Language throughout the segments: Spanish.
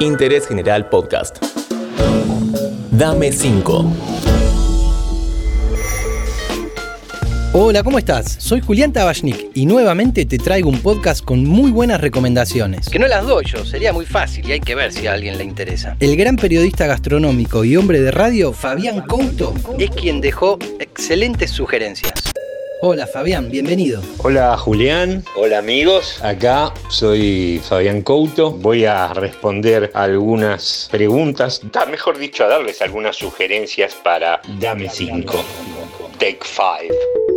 Interés General Podcast. Dame 5. Hola, ¿cómo estás? Soy Julián Tabachnik y nuevamente te traigo un podcast con muy buenas recomendaciones. Que no las doy yo, sería muy fácil y hay que ver si a alguien le interesa. El gran periodista gastronómico y hombre de radio, Fabián Couto, Es quien dejó excelentes sugerencias. Hola Fabián, bienvenido. Hola Julián, hola amigos, acá soy Fabián Couto, voy a responder algunas preguntas, da, mejor dicho a darles algunas sugerencias para Dame 5, Take 5.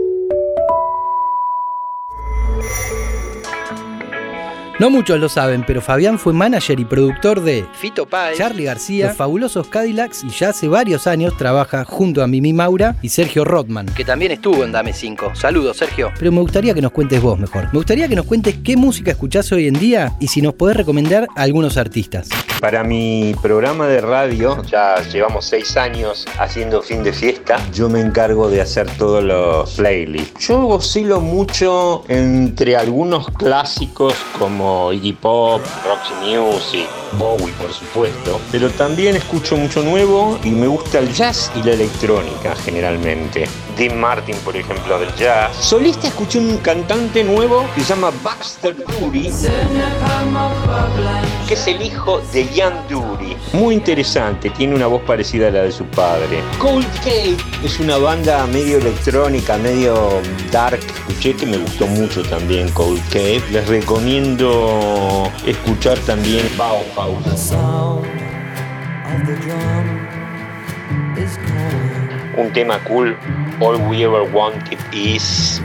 No muchos lo saben, pero Fabián fue manager y productor de Fito Páez, Charlie García, Los Fabulosos Cadillacs y ya hace varios años trabaja junto a Mimi Maura y Sergio Rothman. que también estuvo en Dame 5. Saludos, Sergio. Pero me gustaría que nos cuentes vos mejor. Me gustaría que nos cuentes qué música escuchás hoy en día y si nos podés recomendar a algunos artistas. Para mi programa de radio, ya llevamos seis años haciendo fin de fiesta, yo me encargo de hacer todos los playlists. Yo oscilo mucho entre algunos clásicos como Iggy Pop, Roxy Music, Bowie por supuesto, pero también escucho mucho nuevo y me gusta el jazz y la electrónica generalmente. Dean Martin, por ejemplo, del jazz. Solista escuché un cantante nuevo que se llama Baxter Dury, que es el hijo de Ian Dury. Muy interesante, tiene una voz parecida a la de su padre. Cold Cave es una banda medio electrónica, medio dark. Escuché que me gustó mucho también Cold Cave. Les recomiendo escuchar también Bauhaus. Un tema cool, All We Ever Wanted Is.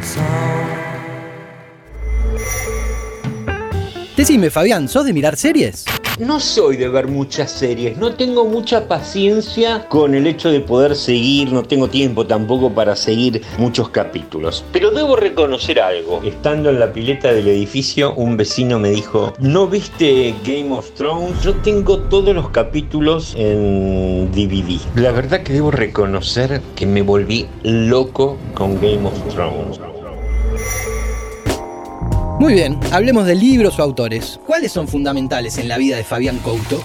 Decime, Fabián, ¿sos de mirar series? No soy de ver muchas series, no tengo mucha paciencia con el hecho de poder seguir, no tengo tiempo tampoco para seguir muchos capítulos. Pero debo reconocer algo. Estando en la pileta del edificio, un vecino me dijo, ¿no viste Game of Thrones? Yo tengo todos los capítulos en DVD. La verdad que debo reconocer que me volví loco con Game of Thrones. Muy bien, hablemos de libros o autores. ¿Cuáles son fundamentales en la vida de Fabián Couto?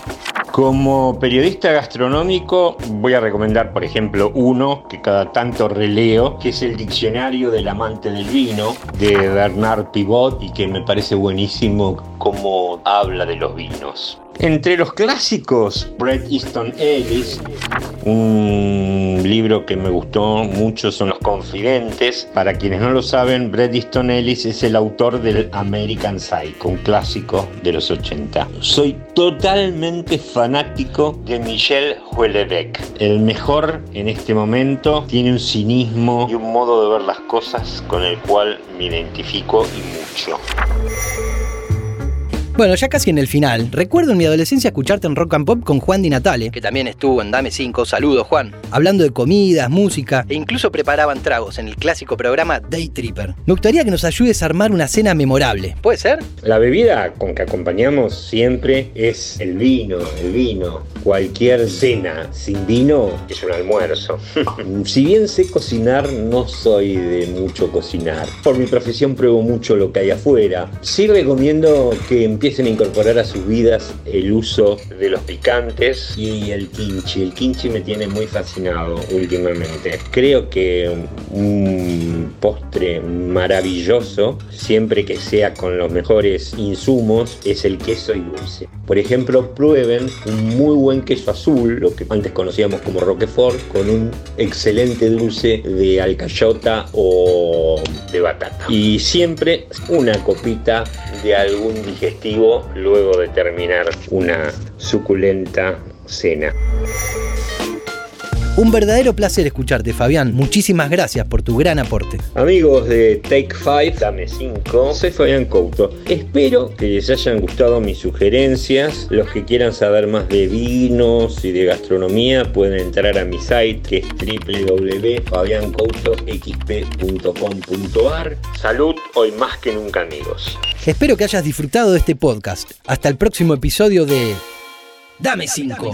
Como periodista gastronómico voy a recomendar, por ejemplo, uno que cada tanto releo, que es el Diccionario del Amante del Vino de Bernard Pivot y que me parece buenísimo cómo habla de los vinos. Entre los clásicos, Bret Easton Ellis, un libro que me gustó mucho son Los Confidentes. Para quienes no lo saben, Bret Easton Ellis es el autor del American Psycho, un clásico de los 80. Soy totalmente fanático de Michel Houellebecq. El mejor en este momento tiene un cinismo y un modo de ver las cosas con el cual me identifico y mucho. Bueno, ya casi en el final. Recuerdo en mi adolescencia escucharte en Rock and Pop con Juan Di Natale, Que también estuvo en Dame 5. Saludos, Juan. hablando de comidas, música. E incluso preparaban tragos en el clásico programa Day Tripper. Me gustaría que nos ayudes a armar una cena memorable. ¿Puede ser? La bebida con que acompañamos siempre es el vino, el vino. Cualquier cena sin vino es un almuerzo. si bien sé cocinar, no soy de mucho cocinar. Por mi profesión pruebo mucho lo que hay afuera. Sí recomiendo que empiecen a incorporar a sus vidas el uso de los picantes y el kimchi. El kimchi me tiene muy fascinado últimamente. Creo que un postre maravilloso, siempre que sea con los mejores insumos, es el queso y dulce. Por ejemplo, prueben un muy buen queso azul, lo que antes conocíamos como Roquefort, con un excelente dulce de alcayota o de batata. Y siempre una copita de algún luego de terminar una suculenta cena. Un verdadero placer escucharte, Fabián. Muchísimas gracias por tu gran aporte. Amigos de Take 5, dame 5, soy Fabián Couto. Espero que les hayan gustado mis sugerencias. Los que quieran saber más de vinos y de gastronomía pueden entrar a mi site que es www.fabiancoutoxp.com.ar. Salud hoy más que nunca amigos. Espero que hayas disfrutado de este podcast. Hasta el próximo episodio de Dame 5.